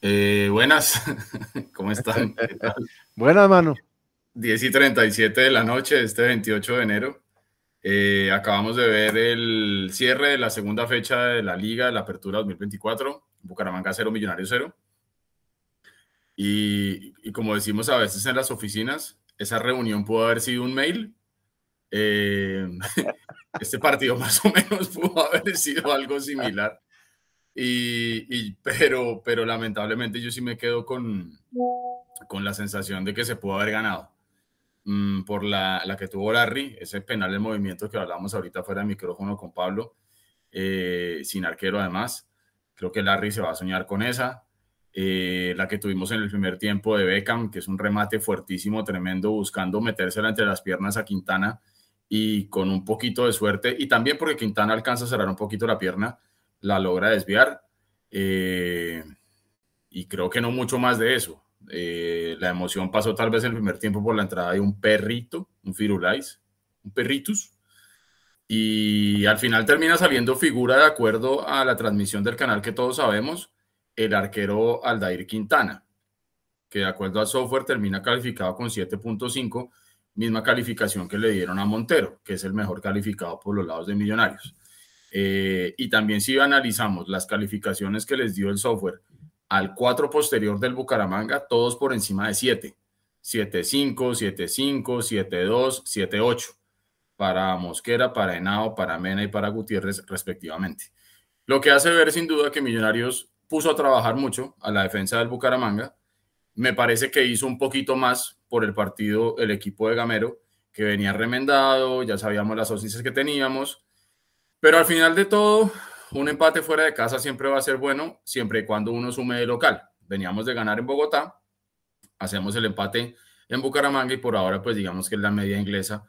Eh, buenas, ¿cómo están? Buenas, mano. 10 y 37 de la noche, este 28 de enero. Eh, acabamos de ver el cierre de la segunda fecha de la Liga de la Apertura 2024, Bucaramanga 0, Millonario 0. Y, y, como decimos a veces en las oficinas, esa reunión pudo haber sido un mail. Eh, este partido más o menos pudo haber sido algo similar. Y, pero, pero lamentablemente yo sí me quedo con, con la sensación de que se pudo haber ganado mm, por la, la, que tuvo Larry, ese penal de movimiento que hablamos ahorita fuera de micrófono con Pablo, eh, sin arquero además. Creo que Larry se va a soñar con esa. Eh, la que tuvimos en el primer tiempo de Beckham, que es un remate fuertísimo, tremendo, buscando metérsela entre las piernas a Quintana y con un poquito de suerte, y también porque Quintana alcanza a cerrar un poquito la pierna, la logra desviar. Eh, y creo que no mucho más de eso. Eh, la emoción pasó tal vez en el primer tiempo por la entrada de un perrito, un Firulais, un perritus. Y al final termina saliendo figura de acuerdo a la transmisión del canal que todos sabemos, el arquero Aldair Quintana, que de acuerdo al software termina calificado con 7.5, misma calificación que le dieron a Montero, que es el mejor calificado por los lados de Millonarios. Eh, y también si analizamos las calificaciones que les dio el software al 4 posterior del Bucaramanga, todos por encima de 7. 7.5, 7.5, 7.2, 7.8 para Mosquera, para Henao, para Mena y para Gutiérrez respectivamente. Lo que hace ver sin duda que Millonarios puso a trabajar mucho a la defensa del Bucaramanga. Me parece que hizo un poquito más por el partido el equipo de Gamero, que venía remendado, ya sabíamos las ausencias que teníamos, pero al final de todo, un empate fuera de casa siempre va a ser bueno, siempre y cuando uno sume de local. Veníamos de ganar en Bogotá, hacemos el empate en Bucaramanga y por ahora pues digamos que es la media inglesa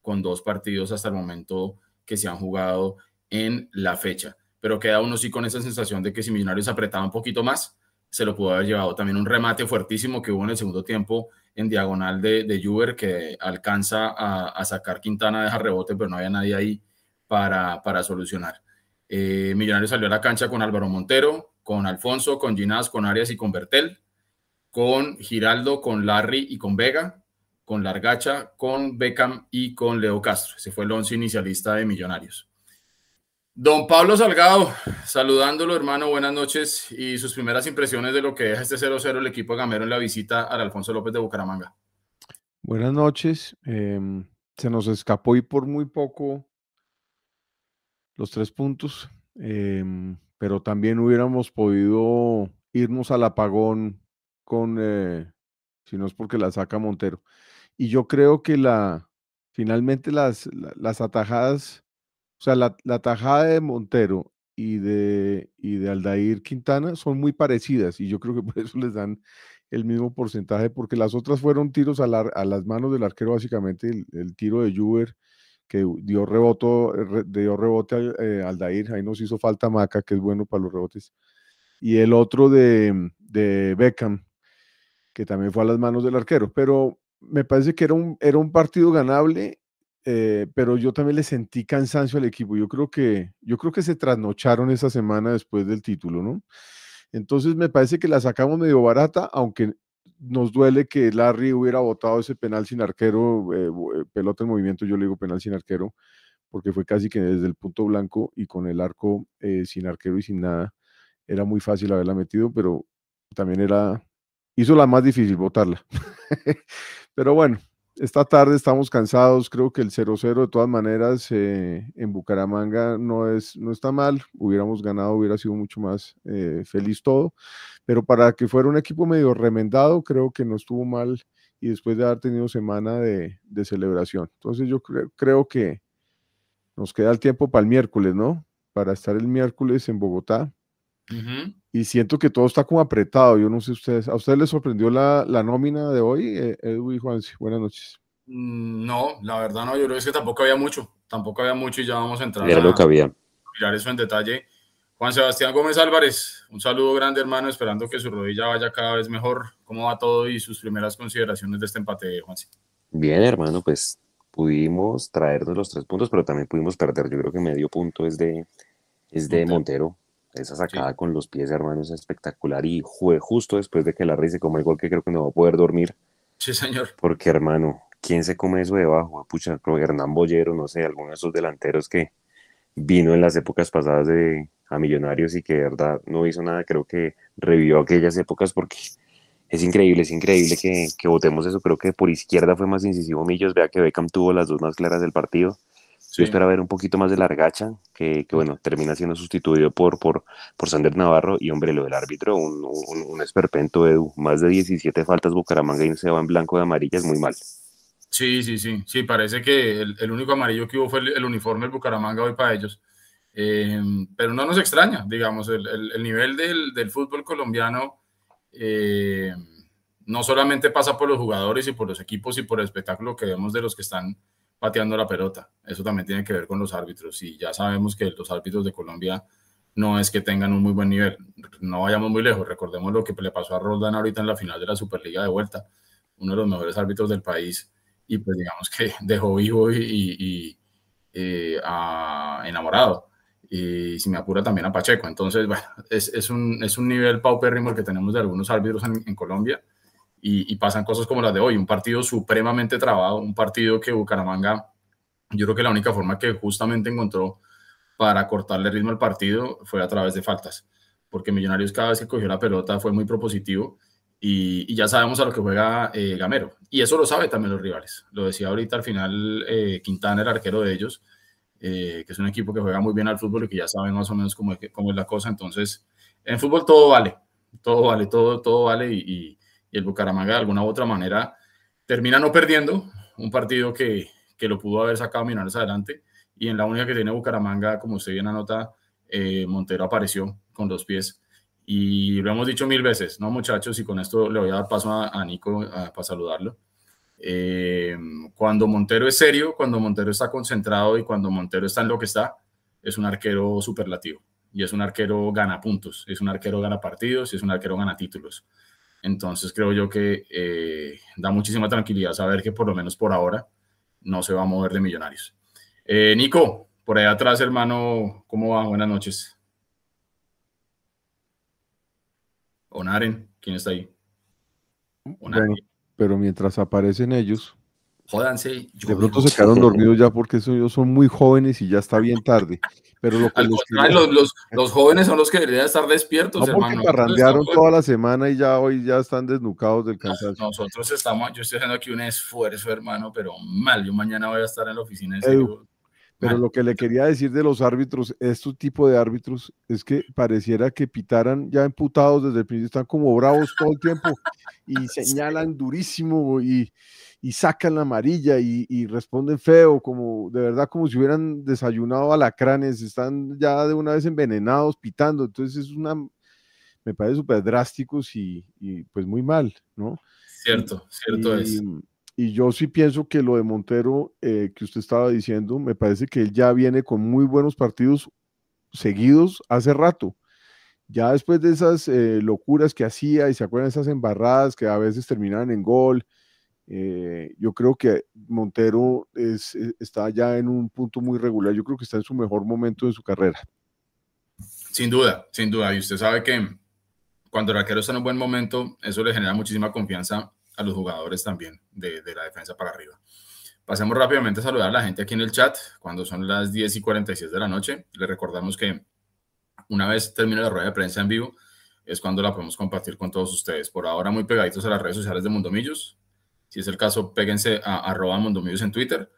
con dos partidos hasta el momento que se han jugado en la fecha. Pero queda uno sí con esa sensación de que si Millonarios apretaba un poquito más, se lo pudo haber llevado. También un remate fuertísimo que hubo en el segundo tiempo en diagonal de, de Juber que alcanza a, a sacar Quintana, deja rebote, pero no había nadie ahí para, solucionar. Eh, Millonarios salió a la cancha con Álvaro Montero, con Alfonso, con Ginás, con Arias y con Bertel, con Giraldo, con Larry y con Vega, con Largacha, con Beckham y con Leo Castro. Ese fue el once inicialista de Millonarios. Don Pablo Salgado, saludándolo, hermano, buenas noches y sus primeras impresiones de lo que deja este 0-0 el equipo Gamero en la visita al Alfonso López de Bucaramanga. Buenas noches. Em, se nos escapó y por muy poco los tres puntos, em, pero también hubiéramos podido irnos al apagón con, eh, si no es porque la saca Montero. Y yo creo que la, finalmente las, las atajadas, sea, la, la tajada de Montero y de, y de Aldair Quintana son muy parecidas y yo creo que por eso les dan el mismo porcentaje, porque las otras fueron tiros a, a las manos del arquero, básicamente el, tiro de Juber que dio, reboto, dio rebote al eh, Aldair, ahí nos hizo falta Maca, que es bueno para los rebotes. Y el otro de, de Beckham, que también fue a las manos del arquero. Pero me parece que era un, era un partido ganable, eh, pero yo también le sentí cansancio al equipo. Yo creo que, yo creo que se trasnocharon esa semana después del título, ¿no? Entonces me parece que la sacamos medio barata, aunque nos duele que Larry hubiera votado ese penal sin arquero, eh, eh, pelota en movimiento, yo le digo penal sin arquero, porque fue casi que desde el punto blanco y con el arco sin arquero y sin nada, era muy fácil haberla metido, pero también era, hizo la más difícil votarla. pero bueno, esta tarde estamos cansados, creo que el 0-0 de todas maneras en Bucaramanga no, es, no está mal, hubiéramos ganado, hubiera sido mucho más feliz todo, pero para que fuera un equipo medio remendado, creo que no estuvo mal y después de haber tenido semana de, celebración. Entonces yo creo que nos queda el tiempo para el miércoles, ¿no? Para estar el miércoles en Bogotá. Y siento que todo está como apretado. Yo no sé ustedes, ¿a ustedes les sorprendió la, nómina de hoy, eh, Edu y Juan? Buenas noches. Mm, no, la verdad no, yo creo que tampoco había mucho, tampoco había mucho y ya vamos a entrar Era lo que había. mirar eso en detalle. Juan Sebastián Gómez Álvarez, un saludo grande hermano, esperando que su rodilla vaya cada vez mejor. ¿Cómo va todo y sus primeras consideraciones de este empate, Juan? Bien hermano, pues pudimos traernos los tres puntos, pero también pudimos perder. Yo creo que medio punto es de, Es de Montero. Esa sacada con los pies, hermano, es espectacular. Y fue justo después de que la se come el gol que creo que no va a poder dormir. Sí, señor. Porque, hermano, ¿quién se come eso debajo? Pucha, creo que Hernán Bollero, no sé, alguno de esos delanteros que vino en las épocas pasadas de a Millonarios y que de verdad no hizo nada, creo que revivió aquellas épocas porque es increíble, es increíble que, que votemos eso. Creo que por izquierda fue más incisivo Millos, vea que Beckham tuvo las dos más claras del partido. Yo espero ver un poquito más de Largacha, que, que, bueno, termina siendo sustituido por, por, por Sander Navarro. Y hombre, lo del árbitro, un, un, un esperpento, Edu. Más de 17 faltas Bucaramanga y se va en blanco de amarilla, es muy mal. Sí, sí, sí. Sí, parece que el, el único amarillo que hubo fue el, el, uniforme del Bucaramanga hoy para ellos. Eh, pero no nos extraña, digamos, el, el nivel del, del, fútbol colombiano eh, no solamente pasa por los jugadores y por los equipos y por el espectáculo que vemos de los que están pateando la pelota. Eso también tiene que ver con los árbitros y ya sabemos que los árbitros de Colombia no es que tengan un muy buen nivel. No vayamos muy lejos. Recordemos lo que le pasó a Roldán ahorita en la final de la Superliga de vuelta, uno de los mejores árbitros del país y pues digamos que dejó vivo y, y, y eh, a, enamorado. Y si me apura también a Pacheco. Entonces, bueno, es, es, un, es un nivel paupérrimo el que tenemos de algunos árbitros en, en Colombia y, y, pasan cosas como las de hoy, un partido supremamente trabado, un partido que Bucaramanga, yo creo que la única forma que justamente encontró para cortarle ritmo al partido fue a través de faltas, porque Millonarios cada vez que cogió la pelota fue muy propositivo y, y ya sabemos a lo que juega eh, Gamero, y eso lo sabe también los rivales, lo decía ahorita al final eh, Quintana, el arquero de ellos, eh, que es un equipo que juega muy bien al fútbol y que ya saben más o menos cómo, cómo es la cosa, entonces en fútbol todo vale, todo vale, todo, todo vale y, y el Bucaramanga de alguna u otra manera termina no perdiendo un partido que, que lo pudo haber sacado Millonarios adelante y en la única que tiene Bucaramanga, como usted bien anota, eh, Montero apareció con dos pies y lo hemos dicho mil veces, ¿no muchachos? Y con esto le voy a dar paso a, a Nico a, para saludarlo. Eh, cuando Montero es serio, cuando Montero está concentrado y cuando Montero está en lo que está, es un arquero superlativo y es un arquero gana puntos, es un arquero gana partidos y es un arquero gana títulos. Entonces creo yo que eh, da muchísima tranquilidad saber que por lo menos por ahora no se va a mover de millonarios. Eh, Nico, por ahí atrás, hermano, ¿cómo va? Buenas noches. Onaren, ¿quién está ahí? Onaren. Bueno, pero mientras aparecen ellos, Jódanse. de pronto se quedaron dormidos ya porque ellos son muy jóvenes y ya está bien tarde. Pero lo que los, los, los, jóvenes son los que deberían estar despiertos, no hermano. parrandearon toda la semana y ya hoy ya están desnucados del cansancio. Nosotros estamos, yo estoy haciendo aquí un esfuerzo, hermano, pero mal. Yo mañana voy a estar en la oficina en serio. Pero lo que le quería decir de los árbitros, estos tipos de árbitros, es que pareciera que pitaran ya emputados desde el principio, están como bravos todo el tiempo y señalan durísimo y, y sacan la amarilla y, y, responden feo, como de verdad como si hubieran desayunado alacranes, están ya de una vez envenenados, pitando, entonces es una, me parece súper drásticos y, y, pues muy mal, ¿no? Cierto, cierto y, es. Y yo sí pienso que lo de Montero eh, que usted estaba diciendo, me parece que él ya viene con muy buenos partidos seguidos hace rato. Ya después de esas eh, locuras que hacía y se acuerdan de esas embarradas que a veces terminaban en gol, eh, yo creo que Montero es, está ya en un punto muy regular. Yo creo que está en su mejor momento de su carrera. Sin duda, sin duda. Y usted sabe que cuando el arquero está en un buen momento, eso le genera muchísima confianza a los jugadores también de, de la defensa para arriba. Pasemos rápidamente a saludar a la gente aquí en el chat cuando son las 10 y 46 de la noche. Les recordamos que una vez termine la rueda de prensa en vivo, es cuando la podemos compartir con todos ustedes. Por ahora, muy pegaditos a las redes sociales de Mundomillos. Si es el caso, péguense a arroba Mundomillos en Twitter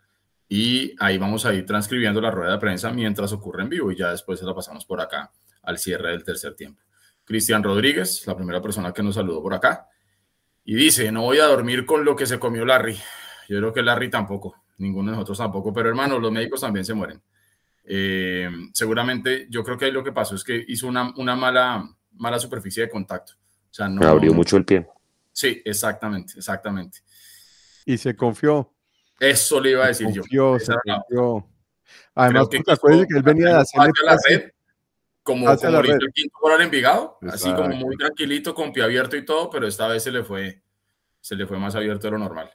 y ahí vamos a ir transcribiendo la rueda de prensa mientras ocurre en vivo y ya después se la pasamos por acá al cierre del tercer tiempo. Cristian Rodríguez, la primera persona que nos saludó por acá, y dice, no voy a dormir con lo que se comió Larry. Yo creo que Larry tampoco, ninguno de nosotros tampoco, pero hermano, los médicos también se mueren. Eh, seguramente yo creo que lo que pasó es que hizo una, una mala, mala superficie de contacto. O sea, no, abrió mucho el pie. Sí, exactamente, exactamente. Y se confió. Eso le iba a decir se confió, yo. Se confió. Además, que, acuerdas que él venía de hacer la red, como, como el quinto gol al Envigado, Exacto. así como muy tranquilito, con pie abierto y todo, pero esta vez se le fue, se le fue más abierto de lo normal.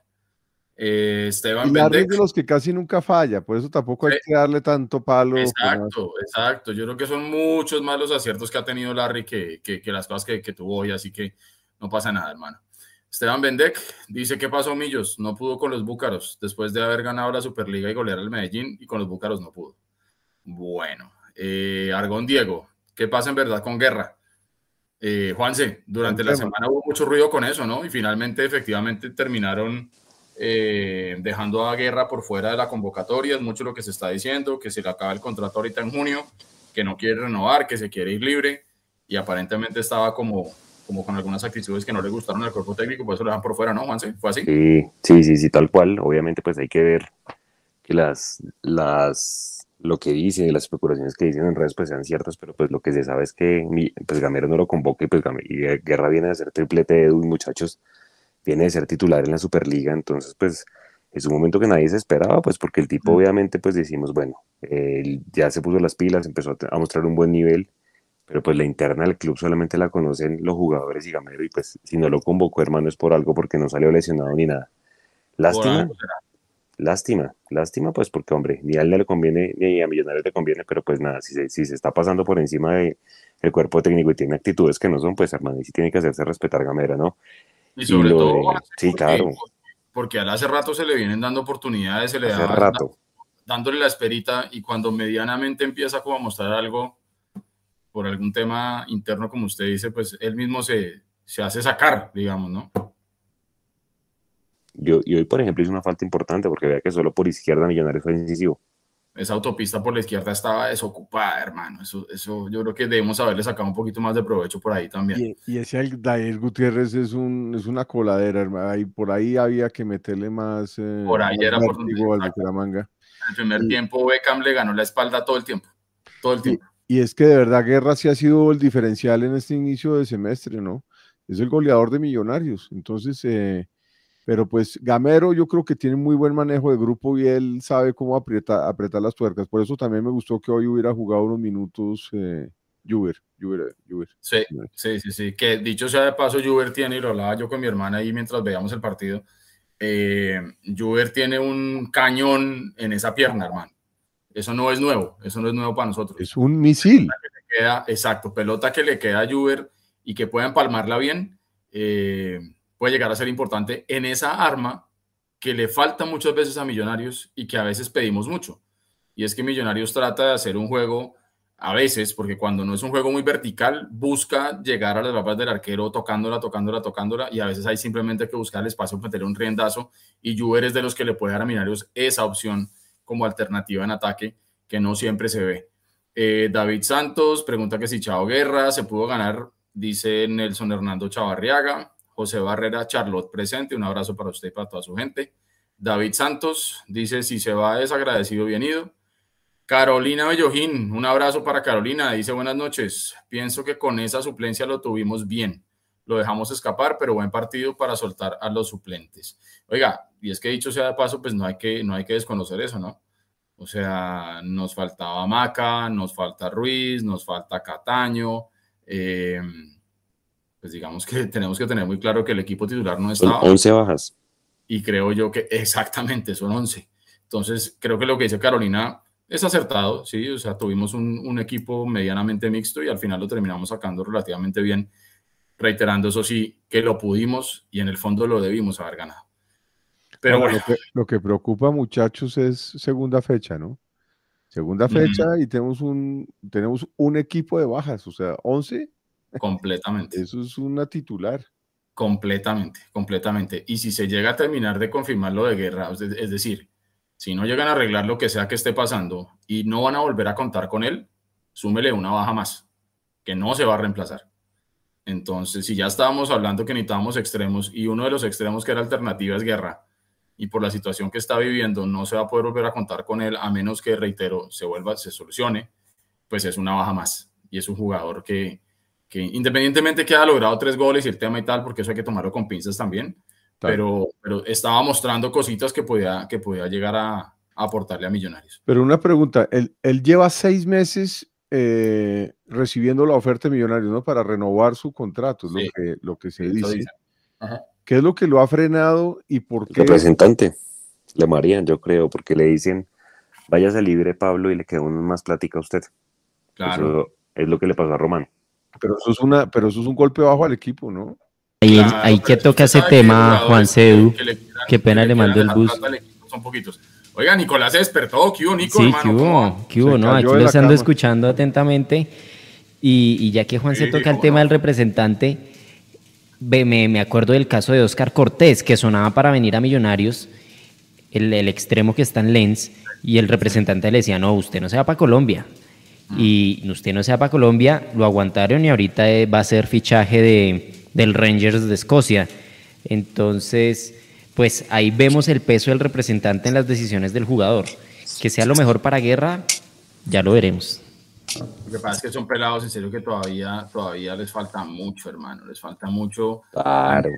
Eh, Esteban y Larry es de los que casi nunca falla, por eso tampoco hay que darle tanto palo. Exacto, exacto. Yo creo que son muchos más los aciertos que ha tenido Larry que, que, las cosas que, que, tuvo hoy, así que no pasa nada, hermano. Esteban Bendek dice: ¿Qué pasó, Millos? No pudo con los Búcaros después de haber ganado la Superliga y golear al Medellín, y con los Búcaros no pudo. Bueno, eh, Argón Diego, ¿qué pasa en verdad con Guerra? Eh, Juanse, durante la semana hubo mucho ruido con eso, ¿no? Y finalmente, efectivamente, terminaron eh, dejando a Guerra por fuera de la convocatoria, es mucho lo que se está diciendo, que se le acaba el contrato ahorita en junio, que no quiere renovar, que se quiere ir libre, y aparentemente estaba como, como con algunas actitudes que no le gustaron al cuerpo técnico, por eso lo dejan por fuera, ¿no, Juanse? ¿Fue así? Sí, sí, sí, sí, tal cual. Obviamente, pues hay que ver que las, las, lo que dicen y las especulaciones que dicen en redes pues sean ciertas, pero pues lo que se sabe es que pues Gamero no lo convoca y pues Guerra viene a hacer triplete de Edu, muchachos, viene de ser titular en la Superliga, entonces pues es un momento que nadie se esperaba, pues porque el tipo obviamente pues decimos, bueno, él ya se puso las pilas, empezó a, mostrar un buen nivel, pero pues la interna del club solamente la conocen los jugadores y Gamero y pues si no lo convocó hermano es por algo porque no salió lesionado ni nada. Lástima, lástima, lástima pues porque hombre, ni a él le conviene ni a Millonarios le conviene, pero pues nada, si se, si se está pasando por encima del de cuerpo técnico y tiene actitudes que no son, pues hermano, y sí tiene que hacerse respetar Gamera, ¿no? Y sobre todo, sí, claro. porque a hace rato se le vienen dando oportunidades, se le hace rato. dándole la esperita y cuando medianamente empieza como a mostrar algo por algún tema interno, como usted dice, pues él mismo se, se hace sacar, digamos, ¿no? Yo, y hoy, por ejemplo, hizo una falta importante porque vea que solo por izquierda Millonarios fue decisivo esa autopista por la izquierda estaba desocupada, hermano. Eso, eso yo creo que debemos haberle sacado un poquito más de provecho por ahí también. Y, ese Dair Gutiérrez es, un, es una coladera, hermano. Ahí, por ahí había que meterle más. Eh, por ahí era por donde. En el primer tiempo, Beckham le ganó la espalda todo el tiempo. Todo el tiempo. Y, es que de verdad Guerra sí ha sido el diferencial en este inicio de semestre, ¿no? Es el goleador de Millonarios. Entonces, eh, pero pues Gamero yo creo que tiene muy buen manejo de grupo y él sabe cómo apretar, apretar las tuercas. Por eso también me gustó que hoy hubiera jugado unos minutos eh, Juber, Juber, Juber. Sí, sí, sí, sí. Que dicho sea de paso, Juber tiene, y lo hablaba yo con mi hermana ahí mientras veíamos el partido, eh, Juber tiene un cañón en esa pierna, hermano. Eso no es nuevo, eso no es nuevo para nosotros. Es un misil. Queda, exacto, pelota que le queda a Juber y que pueda empalmarla bien. Eh, puede llegar a ser importante en esa arma que le falta muchas veces a Millonarios y que a veces pedimos mucho. Y es que Millonarios trata de hacer un juego a veces, porque cuando no es un juego muy vertical, busca llegar a las papas del arquero tocándola, tocándola, tocándola, y a veces hay simplemente que buscar el espacio, meter un riendazo, y Juber es de los que le puede dar a Millonarios esa opción como alternativa en ataque, que no siempre se ve. Eh, David Santos pregunta que si Chao Guerra se pudo ganar, dice Nelson Hernando Chavarriaga. José Barrera Charlotte presente, un abrazo para usted y para toda su gente. David Santos dice, si se va es agradecido, bien ido. Carolina Bellojín, un abrazo para Carolina, dice buenas noches. Pienso que con esa suplencia lo tuvimos bien. Lo dejamos escapar, pero buen partido para soltar a los suplentes. Oiga, y es que dicho sea de paso, pues no hay que, no hay que desconocer eso, ¿no? O sea, nos faltaba Maca, nos falta Ruiz, nos falta Cataño. Eh, pues digamos que tenemos que tener muy claro que el equipo titular no está. Son 11 bajas. Y creo yo que exactamente son 11. Entonces, creo que lo que dice Carolina es acertado, sí, o sea, tuvimos un, un equipo medianamente mixto y al final lo terminamos sacando relativamente bien, reiterando eso sí, que lo pudimos y en el fondo lo debimos haber ganado. Pero bueno. Lo, que, lo que preocupa, muchachos, es segunda fecha, ¿no? Segunda fecha y tenemos un, tenemos un equipo de bajas, o sea, 11 Completamente. Eso es una titular. Completamente, completamente. Y si se llega a terminar de confirmar lo de guerra, es decir, si no llegan a arreglar lo que sea que esté pasando y no van a volver a contar con él, súmele una baja más, que no se va a reemplazar. Entonces, si ya estábamos hablando que necesitábamos extremos y uno de los extremos que era alternativa es guerra, y por la situación que está viviendo no se va a poder volver a contar con él a menos que, reitero, se vuelva, se solucione, pues es una baja más. Y es un jugador que, que independientemente que haya logrado tres goles y el tema y tal, porque eso hay que tomarlo con pinzas también, pero, pero estaba mostrando cositas que podía, que podía llegar a, aportarle a Millonarios. Pero una pregunta, él, él lleva seis meses eh, recibiendo la oferta de Millonarios, ¿no? Para renovar su contrato, lo, que, lo que se dice. ¿Qué es lo que lo ha frenado y por qué? Representante. Le marían, yo creo, porque le dicen, váyase libre Pablo y le queda uno más plática a usted. Claro. Eso es lo que le pasó a Román. Pero eso es una, pero eso es un golpe bajo al equipo, ¿no? Ahí, Claro, ahí que toca ese tema, Juan Cedu. que le Qué pena que le mando el bus. equipo, Son poquitos. Oiga, Nicolás se despertó. ¿Qué hubo, Nico, Sí, hermano? ¿qué hubo? ¿Qué hubo? Se No, aquí lo ando cama. escuchando atentamente. Y, y ya que Juan se Sí, toca el tema no. del representante, me, me acuerdo del caso de Oscar Cortés, que sonaba para venir a Millonarios, el, el extremo que está en Lens, y el representante le decía, no, usted no se va para Colombia. Y usted no se va para Colombia, lo aguantaron y ahorita eh, va a ser fichaje de, del Rangers de Escocia. Entonces, pues ahí vemos el peso del representante en las decisiones del jugador. Que sea lo mejor para Guerra, ya lo veremos. Lo que pasa es que son pelados, en serio, que todavía, todavía les falta mucho, hermano. Les falta mucho. Claro.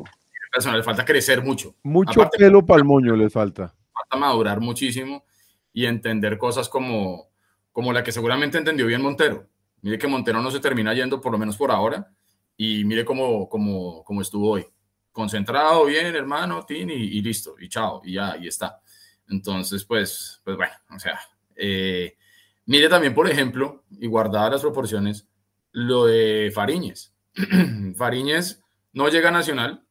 Personal, les falta crecer mucho. Mucho Aparte, pelo para el moño les falta. falta madurar muchísimo y entender cosas como, como la que seguramente entendió bien Montero. Mire que Montero no se termina yendo, por lo menos por ahora, y mire cómo, cómo, cómo estuvo hoy. Concentrado, bien, hermano, tin, y, y listo, y chao, y ya, y está. Entonces, pues, pues bueno, o sea, eh, mire también, por ejemplo, y guardadas las proporciones, lo de Fariñez. Fariñez no llega a Nacional,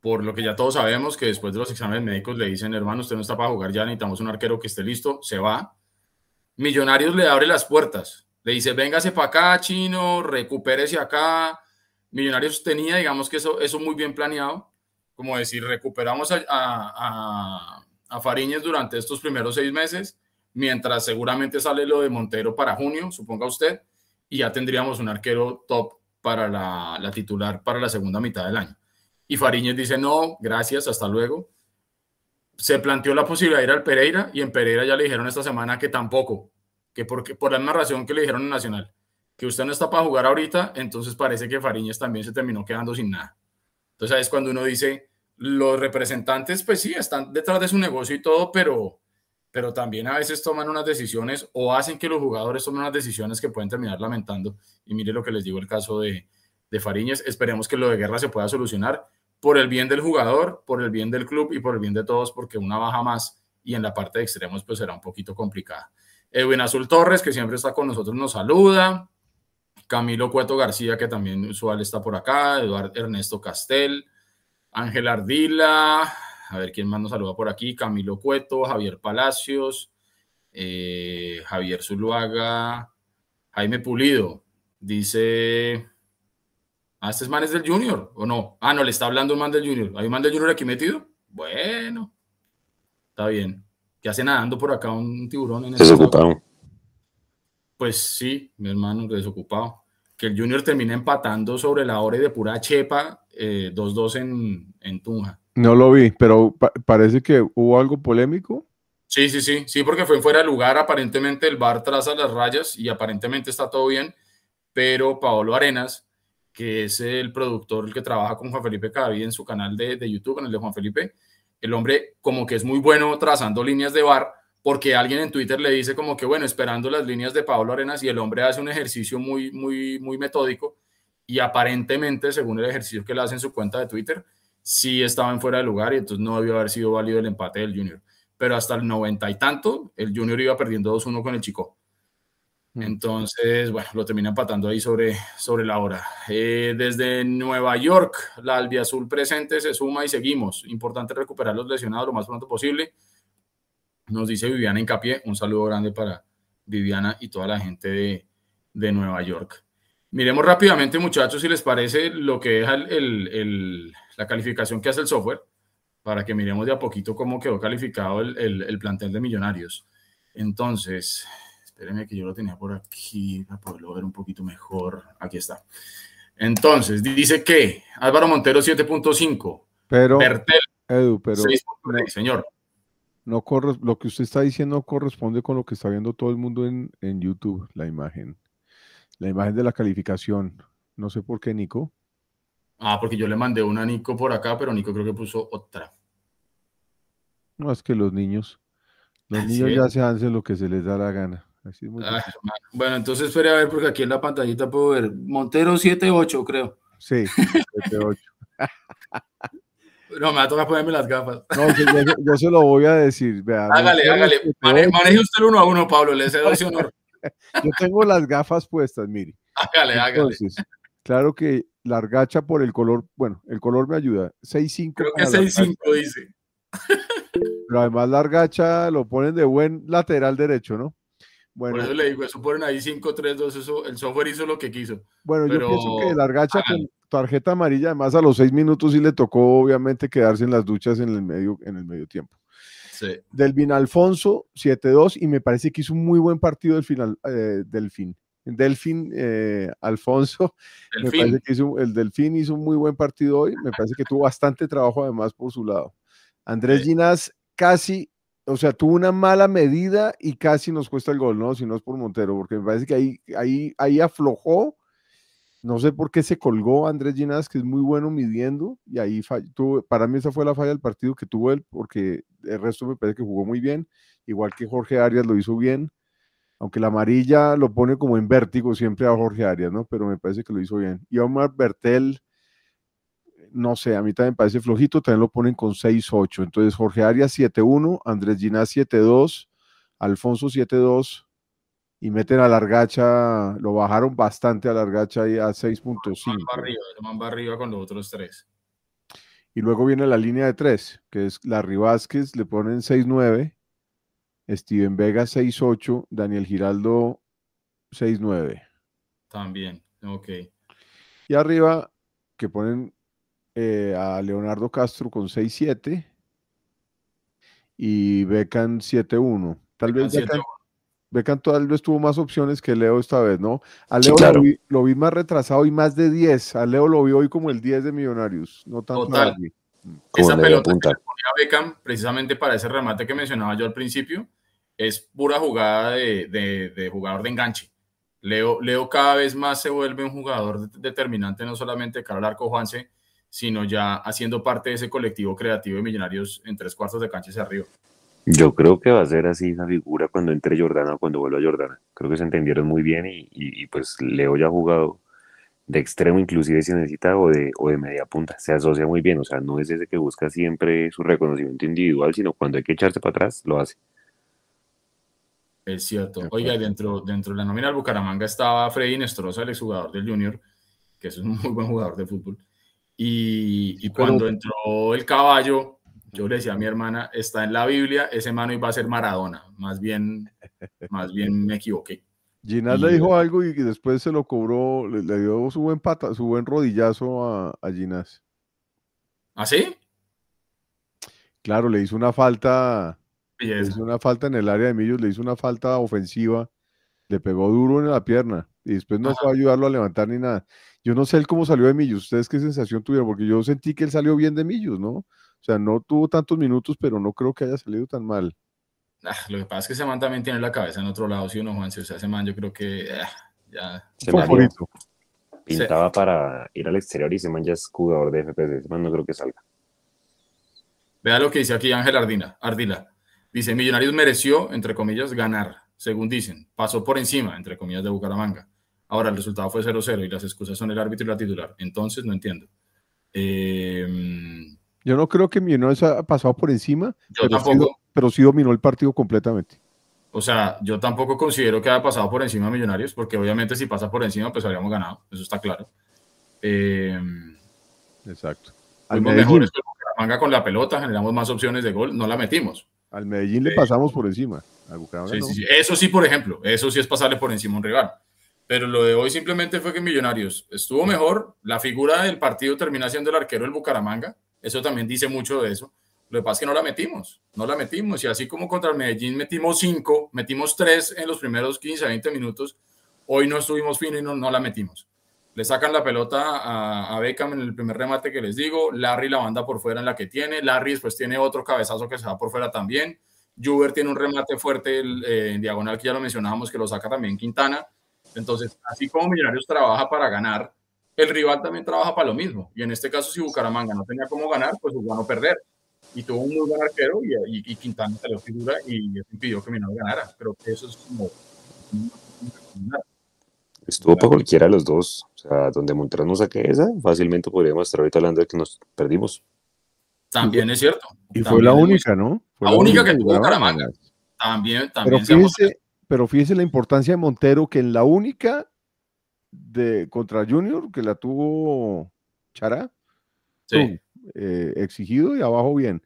por lo que ya todos sabemos que después de los exámenes médicos le dicen, hermano, usted no está para jugar ya, necesitamos un arquero que esté listo, se va. Millonarios le abre las puertas, le dice, véngase para acá, chino, recupérese acá. Millonarios tenía, digamos que eso, eso muy bien planeado, como decir, recuperamos a, a, a, a Fariñez durante estos primeros seis meses, mientras seguramente sale lo de Montero para junio, suponga usted, y ya tendríamos un arquero top para la, la titular para la segunda mitad del año. Y Fariñez dice, no, gracias, hasta luego. Se planteó la posibilidad de ir al Pereira y en Pereira ya le dijeron esta semana que tampoco, que porque, por la razón que le dijeron en Nacional, que usted no está para jugar ahorita, entonces parece que Fariñez también se terminó quedando sin nada. Entonces es cuando uno dice, los representantes, pues sí, están detrás de su negocio y todo, pero, pero también a veces toman unas decisiones o hacen que los jugadores tomen unas decisiones que pueden terminar lamentando. Y mire lo que les digo el caso de, de Fariñez. Esperemos que lo de guerra se pueda solucionar por el bien del jugador, por el bien del club y por el bien de todos, porque una baja más y en la parte de extremos pues será un poquito complicada. Edwin Azul Torres, que siempre está con nosotros, nos saluda. Camilo Cueto García, que también usual está por acá. Eduardo Ernesto Castel. Ángel Ardila. A ver quién más nos saluda por aquí. Camilo Cueto, Javier Palacios, eh, Javier Zuluaga, Jaime Pulido. Dice Ah, este es man es del Junior, ¿o no? Ah, no, le está hablando un man del Junior. ¿Hay un man del Junior aquí metido? Bueno, está bien. ¿Qué hace nadando por acá un tiburón en Desocupado. Pues sí, mi hermano, desocupado. Que el Junior termine empatando sobre la hora y de pura chepa, eh, 2-2 en, en Tunja. No lo vi, pero pa- parece que hubo algo polémico. Sí, sí, sí, sí, porque fue fuera de lugar. Aparentemente el bar traza las rayas y aparentemente está todo bien, pero Paolo Arenas, que es el productor el que trabaja con Juan Felipe Cadavid en su canal de, de YouTube, en el de Juan Felipe, el hombre como que es muy bueno trazando líneas de bar, porque alguien en Twitter le dice como que, bueno, esperando las líneas de Paolo Arenas y el hombre hace un ejercicio muy, muy, muy metódico y aparentemente, según el ejercicio que él hace en su cuenta de Twitter, sí estaba en fuera de lugar y entonces no debió haber sido válido el empate del Junior pero hasta el noventa y tanto, el Junior iba perdiendo 2-1 con el Chico. Mm. Entonces, bueno, lo termina empatando ahí sobre, sobre la hora. Eh, desde Nueva York, la albiazul presente se suma y seguimos. Importante recuperar los lesionados lo más pronto posible. Nos dice Viviana Incapié. Un saludo grande para Viviana y toda la gente de, de Nueva York. Miremos rápidamente, muchachos, si les parece lo que deja el, el, el, la calificación que hace el software para que miremos de a poquito cómo quedó calificado el, el, el, plantel de Millonarios. Entonces, espérenme que yo lo tenía por aquí para poderlo ver un poquito mejor. Aquí está. Entonces, dice que Álvaro Montero 7.5. Pero, Bertel, Edu, pero 6.6, señor. No corre, lo que usted está diciendo no corresponde con lo que está viendo todo el mundo en, en YouTube, la imagen. La imagen de la calificación. No sé por qué, Nico. Ah, porque yo le mandé una a Nico por acá, pero Nico creo que puso otra. No, es que los niños, los Así niños ya se hacen lo que se les da la gana. Así es muy Ah, bueno, entonces espere a ver, porque aquí en la pantallita puedo ver Montero 7.8, creo. Sí, 7-8. No, me va a tocar ponerme las gafas. No, yo, yo- yo se lo voy a decir. Vea, Hágale, hágale. Mane- maneje usted el uno a uno, Pablo. Le cedo ese honor. Yo tengo las gafas puestas, mire. Hágale, hágale. Entonces, claro que la argacha por el color, bueno, el color me ayuda. 6-5. Creo que para la 6-5 argacha, dice. Pero además la argacha lo ponen de buen lateral derecho, ¿no? Bueno, Por eso le digo, eso ponen ahí 5-3-2. Eso, el software hizo lo que quiso. bueno yo pero pienso que la argacha con tarjeta amarilla, además a los seis minutos sí le tocó obviamente quedarse en las duchas en el medio, en el medio tiempo. Sí. Delvin Alfonso, 7-2, y me parece que hizo un muy buen partido del final, eh, Delfín. Delfín eh, Alfonso, me parece que hizo, el Delfín hizo un muy buen partido hoy, me parece que tuvo bastante trabajo además por su lado. Andrés Sí. Ginás casi, o sea, tuvo una mala medida y casi nos cuesta el gol, ¿no? Si no es por Montero, porque me parece que ahí, ahí, ahí aflojó, no sé por qué se colgó Andrés Ginás, que es muy bueno midiendo, y ahí tuvo, para mí esa fue la falla del partido que tuvo él, porque el resto me parece que jugó muy bien, igual que Jorge Arias lo hizo bien, aunque la amarilla lo pone como en vértigo siempre a Jorge Arias, ¿no? Pero me parece que lo hizo bien. Y Omar Bertel, no sé, a mí también me parece flojito, también lo ponen con 6-8. Entonces Jorge Arias 7-1, Andrés Ginás 7-2, Alfonso 7-2 y meten a Largacha, lo bajaron bastante a Largacha ahí a Man 6.5. va arriba, va arriba con los otros tres. Y luego viene la línea de 3, que es Larry Vázquez, le ponen 6-9, Steven Vega 6-8, Daniel Giraldo 6-9. También. Ok. Y arriba, que ponen eh, a Leonardo Castro con 6-7 y Becan 7-1. Tal vez Beckham Beckham, Beckham tal vez tuvo más opciones que Leo esta vez, ¿no? A Sí, Leo claro. lo, vi, lo vi más retrasado y más de 10. A Leo lo vi hoy como el 10 de Millonarios, no tanto Total. Esa pelota punta. que le ponía Beckham, precisamente para ese remate que mencionaba yo al principio, es pura jugada de, jugador de enganche. Leo, Leo cada vez más se vuelve un jugador de- determinante, no solamente de cara al arco Juanse, sino ya haciendo parte de ese colectivo creativo de millonarios en tres cuartos de cancha hacia arriba. Yo creo que va a ser así esa figura cuando entre Jordana o cuando vuelva Jordana. Creo que se entendieron muy bien y, y- y, pues Leo ya ha jugado de extremo inclusive si necesita o de, o de media punta. Se asocia muy bien, o sea, no es ese que busca siempre su reconocimiento individual, sino cuando hay que echarse para atrás, lo hace. Es cierto. Oiga, dentro, dentro de la nómina del Bucaramanga estaba Freddy Nestroza, el exjugador del Junior, que es un muy buen jugador de fútbol. Y, y Pero- cuando entró el caballo, yo le decía a mi hermana, está en la Biblia, ese mano iba a ser Maradona. Más bien, más bien me equivoqué. Ginás Y- le dijo algo y, después se lo cobró, le, le dio su buen pata, su buen rodillazo a, a Ginás. ¿Ah, sí? Claro, le hizo una falta, Belleza. hizo una falta en el área de Millos, le hizo una falta ofensiva, le pegó duro en la pierna y después no Ajá. fue a ayudarlo a levantar ni nada. Yo no sé él cómo salió de Millos, ustedes qué sensación tuvieron, porque yo sentí que él salió bien de Millos, ¿no? O sea, no tuvo tantos minutos, pero no creo que haya salido tan mal. Ah, lo que pasa es que ese man también tiene la cabeza en otro lado, ¿sí o no, Juanse? O sea, ese man yo creo que ah, ya... Se pintaba para ir al exterior y ese man ya es jugador de FPS. Ese man no creo que salga. Vea lo que dice aquí Ángel Ardina, Ardila. Dice, Millonarios mereció, entre comillas, ganar, según dicen. Pasó por encima, entre comillas, de Bucaramanga. Ahora el resultado fue 0-0 y las excusas son el árbitro y la titular. Entonces, no entiendo. Eh, Yo no creo que Millonarios ha pasado por encima, yo pero sí, tampoco, do- pero sí dominó el partido completamente. o sea, yo tampoco considero que haya pasado por encima a Millonarios, porque obviamente si pasa por encima, pues habríamos ganado. Eso está claro. Eh, Exacto. Fuimos mejores que Bucaramanga con la pelota, generamos más opciones de gol, no la metimos. Al Medellín le pasamos por encima. Al Bucaramanga Sí, no. sí, sí. Eso sí, por ejemplo, eso sí es pasarle por encima a un rival. Pero lo de hoy simplemente fue que Millonarios estuvo mejor. La figura del partido termina siendo el arquero del Bucaramanga. Eso también dice mucho de eso. Lo que pasa es que no la metimos, no la metimos. Y así como contra el Medellín metimos cinco, metimos tres en los primeros 15 a 20 minutos, hoy no estuvimos finos y no, no la metimos. Le sacan la pelota a, a Beckham en el primer remate que les digo. Larry la banda por fuera en la que tiene. Larry después tiene otro cabezazo que se va por fuera también. Juber tiene un remate fuerte eh, en diagonal que ya lo mencionábamos, que lo saca también Quintana. Entonces, así como Millonarios trabaja para ganar, el rival también trabaja para lo mismo. Y en este caso, si Bucaramanga no tenía cómo ganar, pues jugó a no perder. Y tuvo un muy buen arquero y, y- y Quintana salió figura y impidió que Millonarios ganara. Creo que eso es como... Estuvo para cualquiera de los dos. O sea, donde Montero no saque esa, fácilmente podríamos estar ahorita hablando de que nos perdimos. También es cierto. Y fue la única, ¿no? la, única que tuvo Bucaramanga. También, también. Pero fíjese, pero fíjese la importancia de Montero, que en la única de contra Junior, que la tuvo Chará, eh, exigido y abajo bien.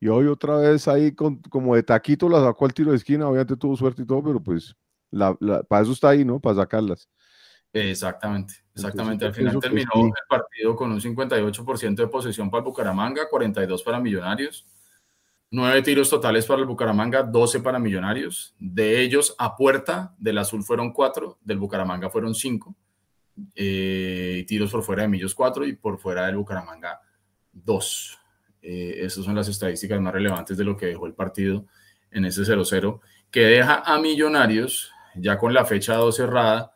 Y hoy otra vez ahí con, como de taquito la sacó al tiro de esquina, obviamente tuvo suerte y todo, pero pues para eso está ahí, ¿no? Para sacarlas. Exactamente, exactamente. Al final terminó el partido con un 58% de posesión para el Bucaramanga, 42 para Millonarios, 9 tiros totales para el Bucaramanga, 12 para Millonarios. De ellos a puerta del azul fueron 4, del Bucaramanga fueron 5. Eh, tiros por fuera de Millos 4 y por fuera del Bucaramanga 2. Eh, esas son las estadísticas más relevantes de lo que dejó el partido en ese 0-0, que deja a Millonarios ya con la fecha 2 cerrada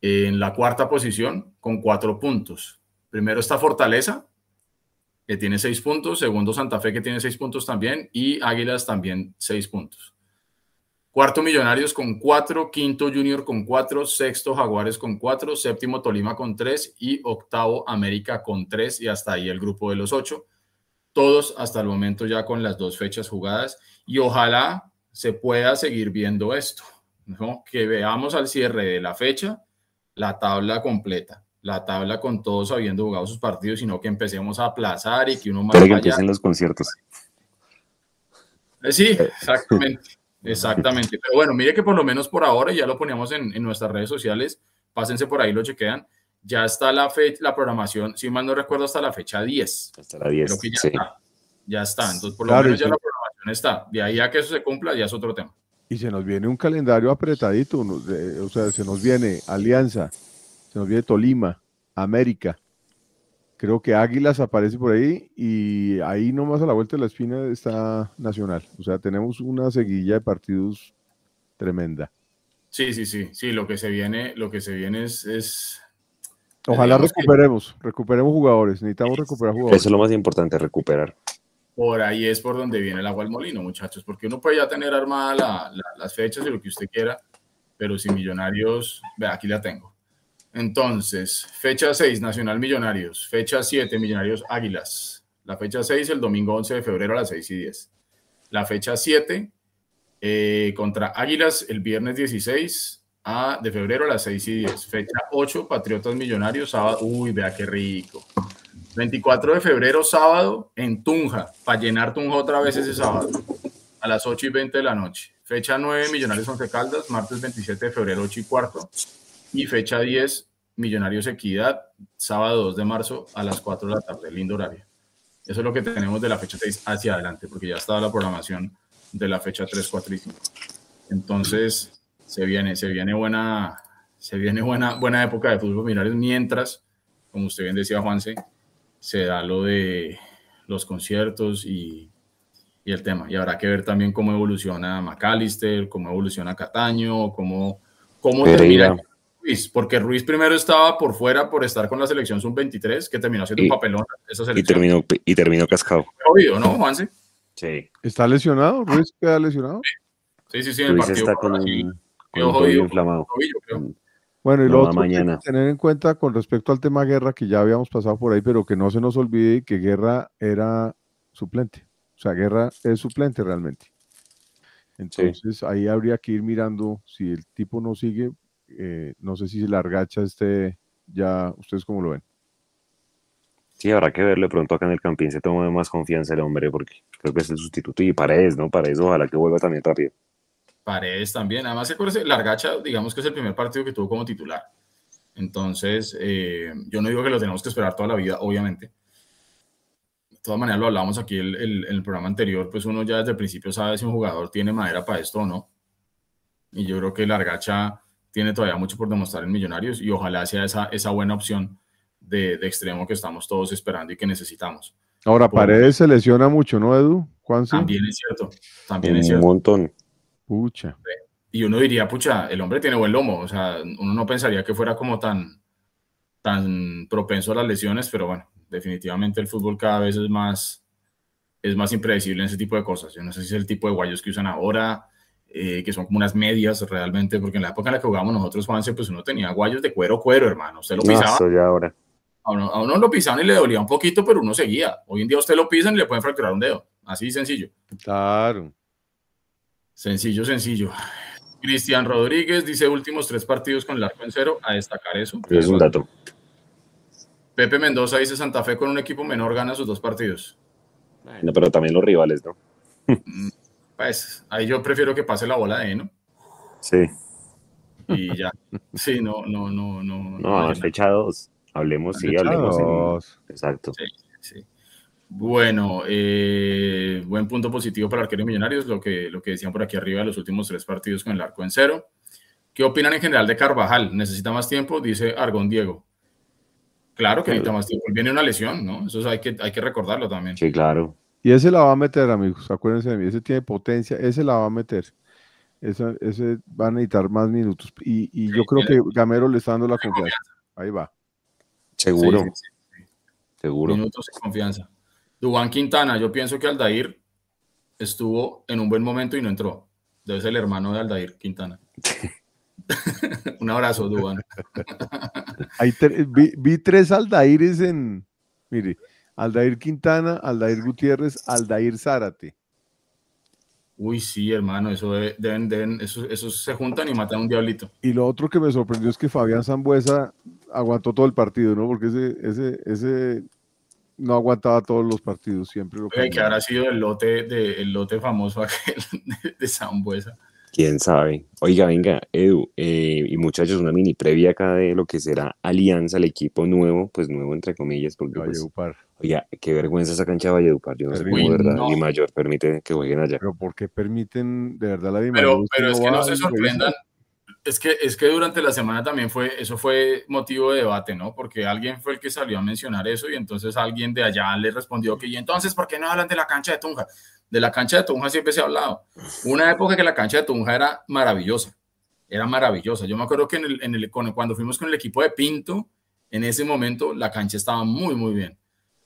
en la cuarta posición con cuatro puntos. Primero está Fortaleza, que tiene seis puntos. Segundo, Santa Fe, que tiene seis puntos también. Y Águilas también seis puntos. Cuarto, Millonarios con cuatro. Quinto, Junior con cuatro. Sexto, Jaguares con cuatro. Séptimo, Tolima con tres. Y octavo, América con tres. Y hasta ahí el grupo de los ocho. Todos hasta el momento ya con las dos fechas jugadas. Y ojalá se pueda seguir viendo esto. Que veamos al cierre de la fecha la tabla completa, la tabla con todos habiendo jugado sus partidos, sino que empecemos a aplazar y que uno más. Pero que empiecen los conciertos. Eh, sí, exactamente, exactamente. Pero bueno, mire que por lo menos por ahora, ya lo poníamos en, en nuestras redes sociales, pásense por ahí, lo chequean. Ya está la fecha, la programación, si mal no recuerdo, hasta la fecha 10. Hasta la 10. ya está. Ya está. Entonces, por lo menos ya la programación está. De ahí a que eso se cumpla, ya es otro tema. Y se nos viene un calendario apretadito, o sea, se nos viene Alianza, se nos viene Tolima, América. Creo que Águilas aparece por ahí y ahí nomás a la vuelta de la espina está Nacional. O sea, tenemos una seguilla de partidos tremenda. Sí, sí, sí, sí, lo que se viene, lo que se viene es... Ojalá recuperemos, recuperemos jugadores, necesitamos recuperar jugadores. Eso es lo más importante, recuperar por ahí es por donde viene el agua al molino, muchachos, porque uno puede ya tener armadas las fechas y lo que usted quiera, pero si Millonarios, vea, aquí la tengo. Entonces, fecha 6, Nacional Millonarios, fecha 7, Millonarios Águilas, la fecha 6, el domingo 11 de febrero a las 6 y 10. La fecha 7, eh, contra Águilas, el viernes 16 a, de febrero a las 6 y 10. Fecha 8, Patriotas Millonarios, sábado, uy, vea qué rico. 24 de febrero, sábado, en Tunja, para llenar Tunja otra vez ese sábado, a las 8 y 20 de la noche. Fecha 9, Millonarios Once Caldas, martes 27 de febrero, 8 y cuarto. Y fecha 10, Millonarios Equidad, sábado 2 de marzo, a las 4 de la tarde, lindo horario. Eso es lo que tenemos de la fecha 6 hacia adelante, porque ya estaba la programación de la fecha 3, 4 y 5. Entonces, se viene, se viene buena, se viene buena, buena época de fútbol Millonarios, mientras, como usted bien decía, Juanse, se da lo de los conciertos y, el tema. Y habrá que ver también cómo evoluciona McAllister, cómo evoluciona Cataño, cómo, cómo termina Ruiz, porque Ruiz primero estaba por fuera por estar con la selección sub-23, que terminó siendo un papelón esa selección. Y terminó, y terminó cascado. ¿no, Juanse? Sí. ¿Está lesionado? ¿Ruiz queda lesionado? Sí, sí, sí, en el partido está con, un, con inflamado. Bueno, y lo otro mañana. Que tener en cuenta con respecto al tema guerra, que ya habíamos pasado por ahí, pero que no se nos olvide que guerra era suplente. O sea, guerra es suplente realmente. Entonces ahí habría que ir mirando si el tipo no sigue. Eh, no sé si la argacha esté ya, ¿ustedes cómo lo ven? Sí, habrá que verle pronto acá en el Campín se tome más confianza el hombre, porque creo que es el sustituto y Paredes, ¿no? Paredes, ojalá que vuelva también rápido. Paredes también. Además, se Largacha, digamos que es el primer partido que tuvo como titular. Entonces, eh, yo no digo que lo tenemos que esperar toda la vida, obviamente. De todas maneras, lo hablamos aquí en el, programa anterior, pues uno ya desde el principio sabe si un jugador tiene madera para esto o no. Y yo creo que Largacha tiene todavía mucho por demostrar en Millonarios y ojalá sea esa, esa buena opción de, extremo que estamos todos esperando y que necesitamos. Ahora, Paredes se lesiona mucho, ¿no, Edu? También es cierto. También es cierto. Un montón. Pucha. Y uno diría, pucha, el hombre tiene buen lomo. O sea, uno no pensaría que fuera como tan, tan propenso a las lesiones, pero bueno, definitivamente el fútbol cada vez es más, es más impredecible en ese tipo de cosas. Yo no sé si es el tipo de guayos que usan ahora, eh, que son como unas medias realmente, porque en la época en la que jugábamos nosotros, Juanse, pues uno tenía guayos de cuero, cuero, hermano. Usted lo pisaba. ya ahora. A uno, a uno lo pisaban y le dolía un poquito, pero uno seguía. Hoy en día usted lo pisan y le pueden fracturar un dedo. Así sencillo. Claro. Sencillo, sencillo. Cristian Rodríguez dice últimos tres partidos con el arco en cero. A destacar eso. Es un dato. Pepe Mendoza dice Santa Fe con un equipo menor gana sus dos partidos. No, pero también los rivales, ¿no? Pues ahí yo prefiero que pase la bola de ¿no? Sí. Y ya. Sí, no, no, no, no. No, es fecha dos. Hablemos, sí, Fecha hablemos. en- dos. Exacto. Sí, sí. Bueno, eh, buen punto positivo para el arquero Millonarios, lo que, lo que decían por aquí arriba de los últimos tres partidos con el arco en cero. ¿Qué opinan en general de Carvajal? ¿Necesita más tiempo? Dice Argón Diego. Claro que necesita más tiempo. Viene una lesión, ¿no? Eso hay que, hay que recordarlo también. Sí, claro. Y ese la va a meter, amigos. Acuérdense de mí. Ese tiene potencia. Ese la va a meter. Ese, ese va a necesitar más minutos. Y, y yo creo que Gamero le está dando la confianza. Ahí va. Seguro, Sí, sí, sí. seguro. Minutos de confianza. Dubán Quintana, yo pienso que Aldair estuvo en un buen momento y no entró. Debe ser el hermano de Aldair Quintana. un abrazo, Dubán. Vi, vi tres Aldaires en. Mire, Aldair Quintana, Aldair Gutiérrez, Aldair Zárate. Uy, sí, hermano, eso debe- deben, deben, eso, esos se juntan y matan a un diablito. Y lo otro que me sorprendió es que Fabián Zambuesa aguantó todo el partido, ¿no? Porque ese, ese, ese no aguantaba todos los partidos, siempre lo Oye, que habrá sido el lote, de, el lote famoso aquel de, de Sambuesa. ¿Quién sabe? Oiga, venga, Edu, eh, y muchachos, una mini previa acá de lo que será Alianza, el equipo nuevo, pues nuevo entre comillas, porque pues, oiga, qué vergüenza esa cancha de Valledupar, yo no sé cómo, mayor permite que jueguen allá. Pero ¿por qué permiten de verdad la Pero, Dimayor? pero es que no se sorprendan. Es que, es que durante la semana también fue, eso fue motivo de debate, ¿no? Porque alguien fue el que salió a mencionar eso y entonces alguien de allá le respondió que, y entonces, ¿por qué no hablan de la cancha de Tunja? De la cancha de Tunja siempre se ha hablado. Una época que la cancha de Tunja era maravillosa, era maravillosa. Yo me acuerdo que en el, en cuando fuimos con el equipo de Pinto, en ese momento la cancha estaba muy, muy bien.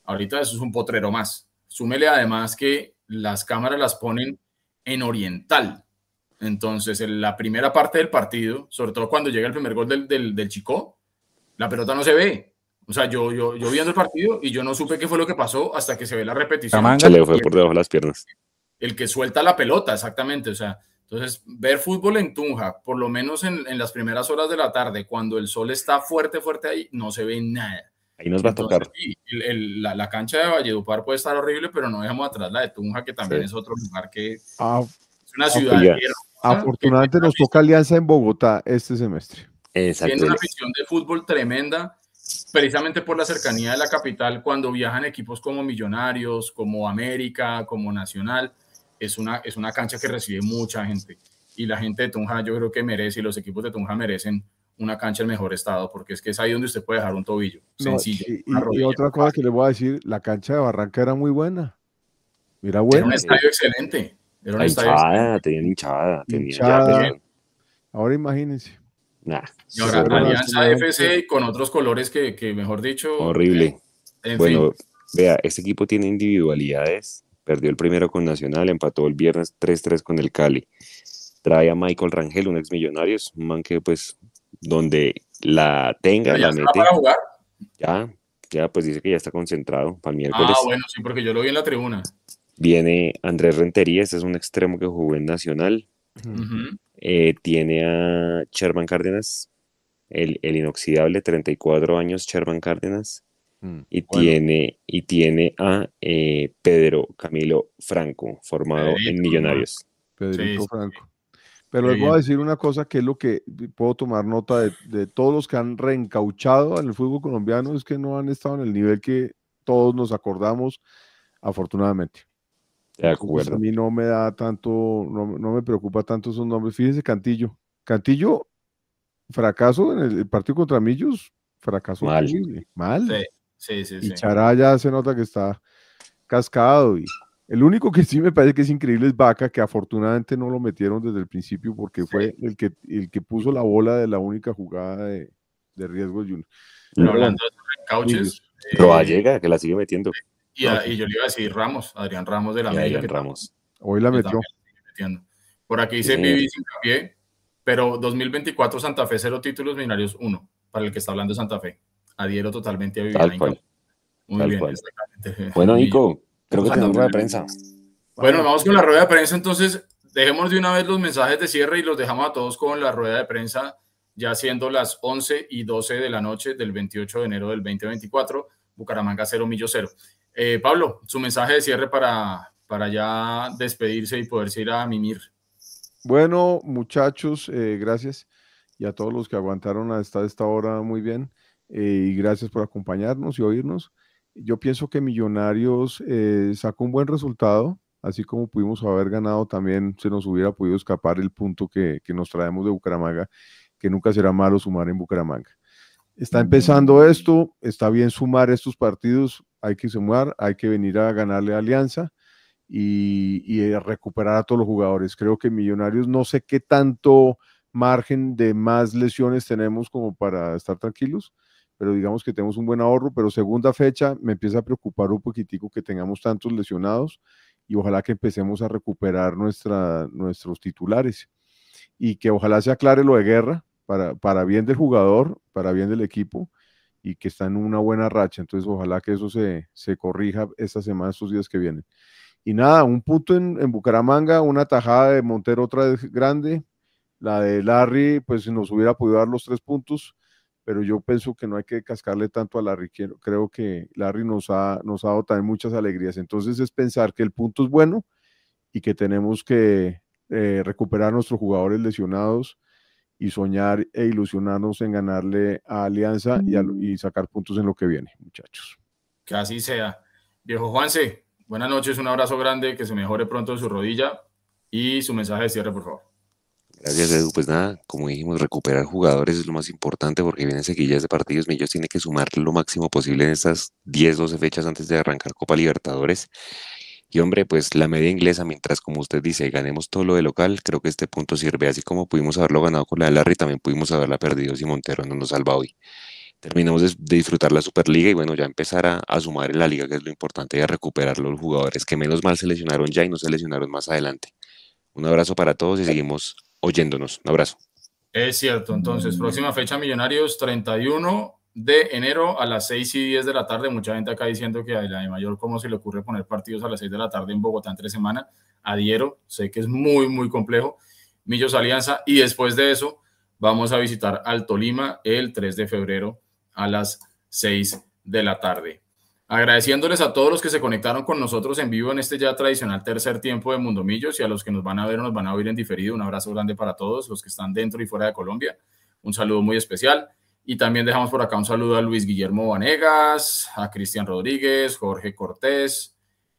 Ahorita eso es un potrero más. Súmele además que las cámaras las ponen en oriental. Entonces, en la primera parte del partido, sobre todo cuando llega el primer gol del, del, del Chico, la pelota no se ve. O sea, yo, yo, yo viendo el partido y yo no supe qué fue lo que pasó hasta que se ve la repetición. Le fue por debajo de las piernas. El que suelta la pelota, exactamente. O sea, entonces, ver fútbol en Tunja, por lo menos en, en las primeras horas de la tarde, cuando el sol está fuerte, fuerte ahí, no se ve nada. Ahí nos va a Entonces, tocar. sí, el- el- la, la cancha de Valledupar puede estar horrible, pero no dejamos atrás la de Tunja, que también Sí. es otro lugar que es Ah, una ciudad oiga. hermosa, afortunadamente que nos toca Alianza en Bogotá este semestre. Exacto. tiene una afición de fútbol tremenda, precisamente por la cercanía de la capital, cuando viajan equipos como Millonarios, como América, como Nacional, es una, es una cancha que recibe mucha gente. Y la gente de Tunja yo creo que merece, y los equipos de Tunja merecen una cancha en mejor estado, porque es que es ahí donde usted puede dejar un tobillo, No, sencillo. y, una y- y rodilla. otra cosa que les voy a decir, la cancha de Barranca era muy buena. Mira, Era buena. un estadio excelente. Era hinchada, tenían hinchada. Tenían Hinchada. ya, Ahora imagínense. nah, Y ahora Alianza FC con otros colores que, que mejor dicho. horrible. En Bueno, fin, vea, este equipo tiene individualidades. Perdió el primero con Nacional, empató el viernes 3-3 con el Cali. Trae a Michael Rangel, un ex millonarios, un man que pues donde la tenga, ya la está mete. para jugar. Ya, ya pues dice que ya está concentrado para el miércoles. Ah, bueno, sí, porque yo lo vi en la tribuna. Viene Andrés Rentería, este es un extremo que jugó en Nacional. Eh, tiene a Sherman Cárdenas, el, el inoxidable, 34 años, Sherman Cárdenas. Mm, Y bueno. tiene, y tiene a eh, Pedro Camilo Franco, formado en Millonarios. Pedrito Sí. Franco. Pero les voy a decir una cosa que es lo que puedo tomar nota de, de todos los que han reencauchado en el fútbol colombiano, es que no han estado en el nivel que todos nos acordamos, afortunadamente. De Entonces, acuerdo. a mí no me da tanto, no, no me preocupa tanto esos nombres. Fíjese, Cantillo. Cantillo, fracaso en el, el partido contra Millos, fracaso Mal. horrible, mal. Sí, sí, sí. Y sí. Chará ya se nota que está cascado. Y el único que sí me parece que es increíble es Vaca, que afortunadamente no lo metieron desde el principio porque fue el que, el que puso la bola de la única jugada de, de riesgo Junior. Pero No, hablando de cauches. Roa llega, que la sigue metiendo. Y, a- y yo le iba a decir Ramos, Adrián Ramos de la América. Adrián Ramos. Hoy la metió. Por aquí dice. Vivi sin pie, pero 2024 Santa Fe, cero títulos, Millonarios uno, para el que está hablando de Santa Fe. adhiero totalmente a Viviana. Muy bien, Bueno, Nico, creo que tenemos rueda de prensa. Bueno, vamos con la rueda de prensa, entonces dejemos de una vez los mensajes de cierre y los dejamos a todos con la rueda de prensa, ya siendo las 11 y 12 de la noche del 28 de enero del 2024, Bucaramanga 0, Millo 0. Eh, Pablo, su mensaje de cierre para, para ya despedirse y poderse ir a mimir. Bueno, muchachos, eh, gracias. Y a todos los que aguantaron hasta esta hora muy bien. Eh, y gracias por acompañarnos y oírnos. Yo pienso que Millonarios sacó un buen resultado así como pudimos haber ganado, también se nos hubiera podido escapar el punto que, nos traemos de Bucaramanga, que nunca será malo sumar en Bucaramanga. Está empezando esto, está bien sumar estos partidos, hay que sumar, hay que venir a ganarle a Alianza y, y recuperar a todos los jugadores. Creo que Millonarios no sé qué tanto margen de más lesiones tenemos como para estar tranquilos, pero digamos que tenemos un buen ahorro, pero segunda fecha me empieza a preocupar un poquitico que tengamos tantos lesionados y ojalá que empecemos a recuperar nuestra, nuestros titulares y que ojalá se aclare lo de guerra para, para bien del jugador, para bien del equipo y que está en una buena racha. Entonces ojalá que eso se, se corrija esta semana, estos días que vienen. Y nada, un punto en, en Bucaramanga, una tajada de Montero otra vez grande, la de Larry, pues nos hubiera podido dar los tres puntos pero yo pienso que no hay que cascarle tanto a Larry. Creo que Larry nos ha, nos ha dado también muchas alegrías. Entonces es pensar que el punto es bueno y que tenemos que eh, recuperar a nuestros jugadores lesionados y soñar e ilusionarnos en ganarle a Alianza y, y sacar puntos en lo que viene, muchachos. Que así sea. Viejo Juanse, buenas noches, un abrazo grande, que se mejore pronto su rodilla y su mensaje de cierre, por favor. Gracias, Edu. Pues nada, como dijimos, recuperar jugadores es lo más importante porque vienen seguillas de partidos. Millos tiene que sumar lo máximo posible en estas 10, 12 fechas antes de arrancar Copa Libertadores. Y hombre, pues la media inglesa, mientras como usted dice, ganemos todo lo de local, creo que este punto sirve. Así como pudimos haberlo ganado con la de Larry, también pudimos haberla perdido si Montero no nos salva hoy. Terminamos de, disfrutar la Superliga y bueno, ya empezar a, a, sumar en la liga, que es lo importante, y a recuperar los jugadores que menos mal se lesionaron ya y no se lesionaron más adelante. Un abrazo para todos y seguimos oyéndonos. Un abrazo. Es cierto, entonces, próxima fecha Millonarios, 31 de enero a las 6 y 10 de la tarde. Mucha gente acá diciendo que a la de mayor, ¿cómo se le ocurre poner partidos a las 6 de la tarde en Bogotá en tres semanas? Adhiero, sé que es muy, muy complejo. Millos Alianza, y después de eso, vamos a visitar Alto Lima el 3 de febrero a las 6 de la tarde. Agradeciéndoles a todos los que se conectaron con nosotros en vivo en este ya tradicional tercer tiempo de Mundo Millos y a los que nos van a ver o nos van a oír en diferido. Un abrazo grande para todos los que están dentro y fuera de Colombia. Un saludo muy especial. Y también dejamos por acá un saludo a Luis Guillermo Vanegas, a Cristian Rodríguez, Jorge Cortés,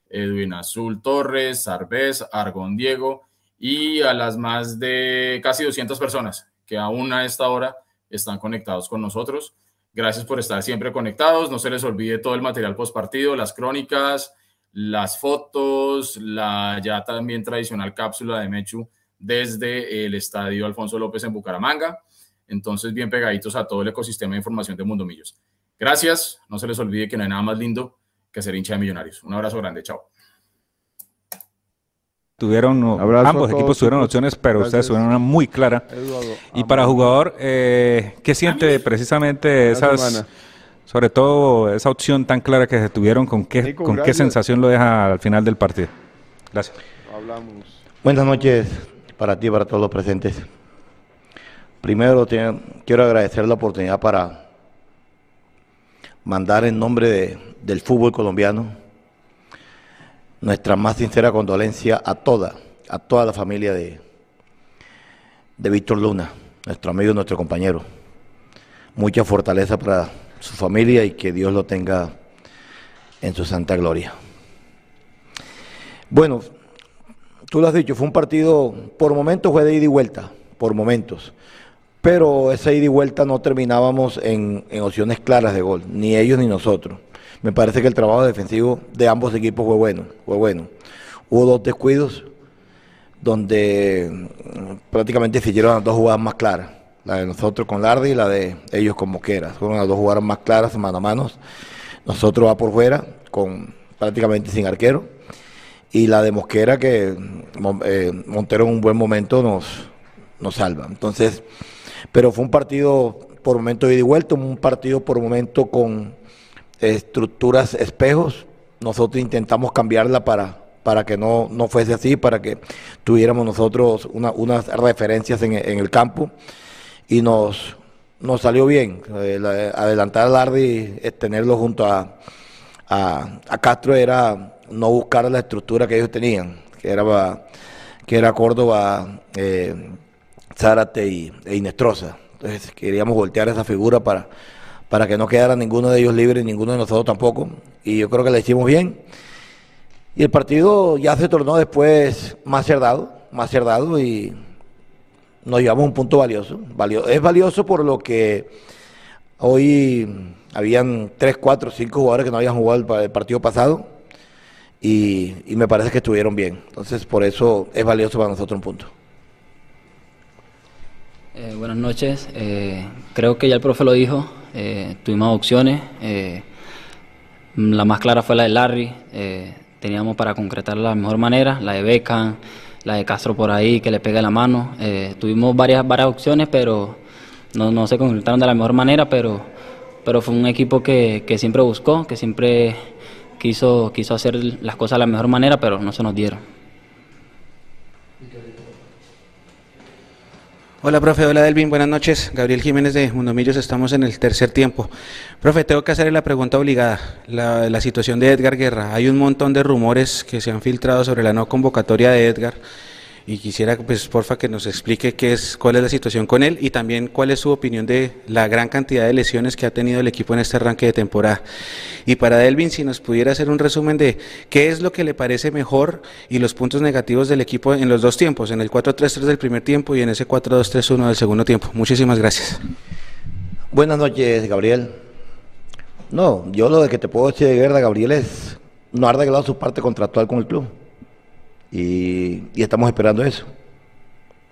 Edwin Azul Torres, Sarbés, Argón Diego y a las más de casi 200 personas que aún a esta hora están conectados con nosotros. Gracias por estar siempre conectados. No se les olvide todo el material post partido, las crónicas, las fotos, la ya también tradicional cápsula de Mechu desde el estadio Alfonso López en Bucaramanga. Entonces, bien pegaditos a todo el ecosistema de información de Mundo Millos. Gracias. No se les olvide que no hay nada más lindo que ser hincha de millonarios. Un abrazo grande. Chao tuvieron ambos equipos tuvieron opciones, pero ustedes tuvieron una muy clara. y para jugador, eh, ¿qué siente precisamente esas, sobre todo esa opción tan clara que se tuvieron, con qué, con qué sensación lo deja al final del partido? Gracias. Buenas noches para ti y para todos los presentes. Primero quiero agradecer la oportunidad para mandar en nombre del fútbol colombiano nuestra más sincera condolencia a toda, a toda la familia de, de Víctor Luna, nuestro amigo y nuestro compañero. Mucha fortaleza para su familia y que Dios lo tenga en su santa gloria. Bueno, tú lo has dicho, fue un partido, por momentos fue de ida y vuelta, por momentos. Pero esa ida y vuelta no terminábamos en, en opciones claras de gol, ni ellos ni nosotros. Me parece que el trabajo defensivo de ambos equipos fue bueno, fue bueno. Hubo dos descuidos donde mm, prácticamente se hicieron las dos jugadas más claras, la de nosotros con Lardi y la de ellos con Mosquera. Fueron las dos jugadas más claras, mano a mano. Nosotros va por fuera, con prácticamente sin arquero. Y la de Mosquera, que mm, eh, Montero en un buen momento nos, nos salva. Entonces, pero fue un partido por momento ida y vuelta, un partido por momento con estructuras espejos. Nosotros intentamos cambiarla para, para que no, no fuese así, para que tuviéramos nosotros unas referencias en, el campo y nos, nos salió bien. adelantar al Ardi, tenerlo junto a, a, Castro era no buscar la estructura que ellos tenían, que era, que era Córdoba, eh, Zárate y, e Inestrosa. Entonces queríamos voltear esa figura para, para que no quedara ninguno de ellos libre, ninguno de nosotros tampoco. Y yo creo que la hicimos bien. Y el partido ya se tornó después más cerrado, más cerrado y nos llevamos un punto valioso. Es valioso por lo que hoy habían 3, 4, 5 jugadores que no habían jugado el partido pasado y, me parece que estuvieron bien. Entonces por eso es valioso para nosotros un punto. Eh, buenas noches. Eh, creo que ya el profe lo dijo. Eh, tuvimos opciones. la más clara fue la de Larry teníamos para concretar la mejor manera, la de Beckham, la de Castro por ahí, que le pegue la mano. Tuvimos varias, varias opciones, pero no, no, se concretaron de la mejor manera, pero, pero fue un equipo que, que siempre buscó, que siempre quiso, quiso hacer las cosas de la mejor manera, pero no se nos dieron. Hola, profe. Hola, Delvin. Buenas noches. Gabriel Jiménez de Mundomillos. Estamos en el tercer tiempo. Profe, tengo que hacerle la pregunta obligada. La, la situación de Edgar Guerra. Hay un montón de rumores que se han filtrado sobre la no convocatoria de Edgar y quisiera pues porfa que nos explique qué es cuál es la situación con él y también cuál es su opinión de la gran cantidad de lesiones que ha tenido el equipo en este arranque de temporada. Y para Delvin si nos pudiera hacer un resumen de qué es lo que le parece mejor y los puntos negativos del equipo en los dos tiempos, en el 4-3-3 del primer tiempo y en ese 4-2-3-1 del segundo tiempo. Muchísimas gracias. Buenas noches, Gabriel. No, yo lo de que te puedo decir de guerra, Gabriel, es no ha arreglado su parte contractual con el club. Y, estamos esperando eso.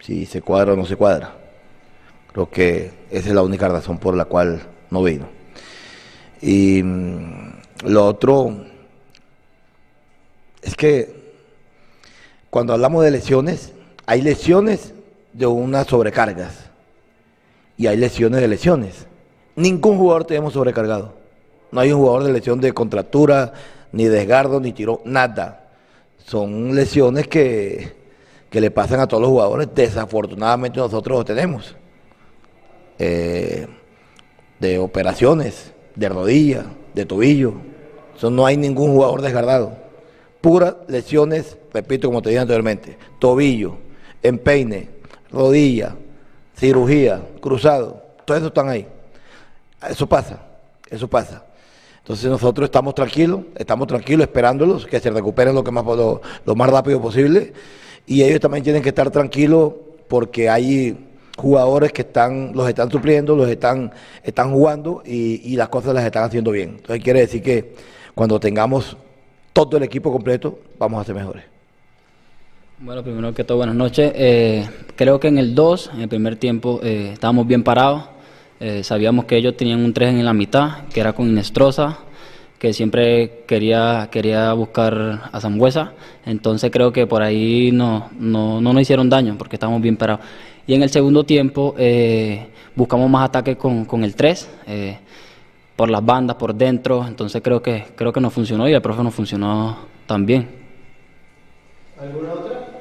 Si se cuadra o no se cuadra. Creo que esa es la única razón por la cual no vino. Y mm, lo otro es que cuando hablamos de lesiones, hay lesiones de unas sobrecargas y hay lesiones de lesiones. Ningún jugador tenemos sobrecargado. No hay un jugador de lesión de contractura, ni desgardo, ni tiró, nada son lesiones que, le pasan a todos los jugadores. Desafortunadamente nosotros tenemos. Eh, de operaciones, de rodilla, de tobillo. Eso no hay ningún jugador desgardado. Puras lesiones, repito como te dije anteriormente, tobillo, empeine, rodilla, cirugía, cruzado, todo eso están ahí. Eso pasa, eso pasa. Entonces nosotros estamos tranquilos, estamos tranquilos esperándolos que se recuperen lo, que más, lo, más rápido posible y ellos también tienen que estar tranquilos porque hay jugadores que están los están supliendo, los están, están jugando y, las cosas las están haciendo bien. Entonces quiere decir que cuando tengamos todo el equipo completo, vamos a ser mejores. Bueno, primero que todo, buenas noches. Eh, creo que en el 2, en el primer tiempo, eh, estábamos bien parados. Eh, sabíamos que ellos tenían un 3 en la mitad, que era con Inestrosa, que siempre quería, quería buscar a Zambuesa. Entonces creo que por ahí no, no, no nos hicieron daño, porque estábamos bien parados. Y en el segundo tiempo eh, buscamos más ataques con, con el 3, eh, por las bandas, por dentro. Entonces creo que, creo que nos funcionó y el profe nos funcionó también. ¿Alguna otra?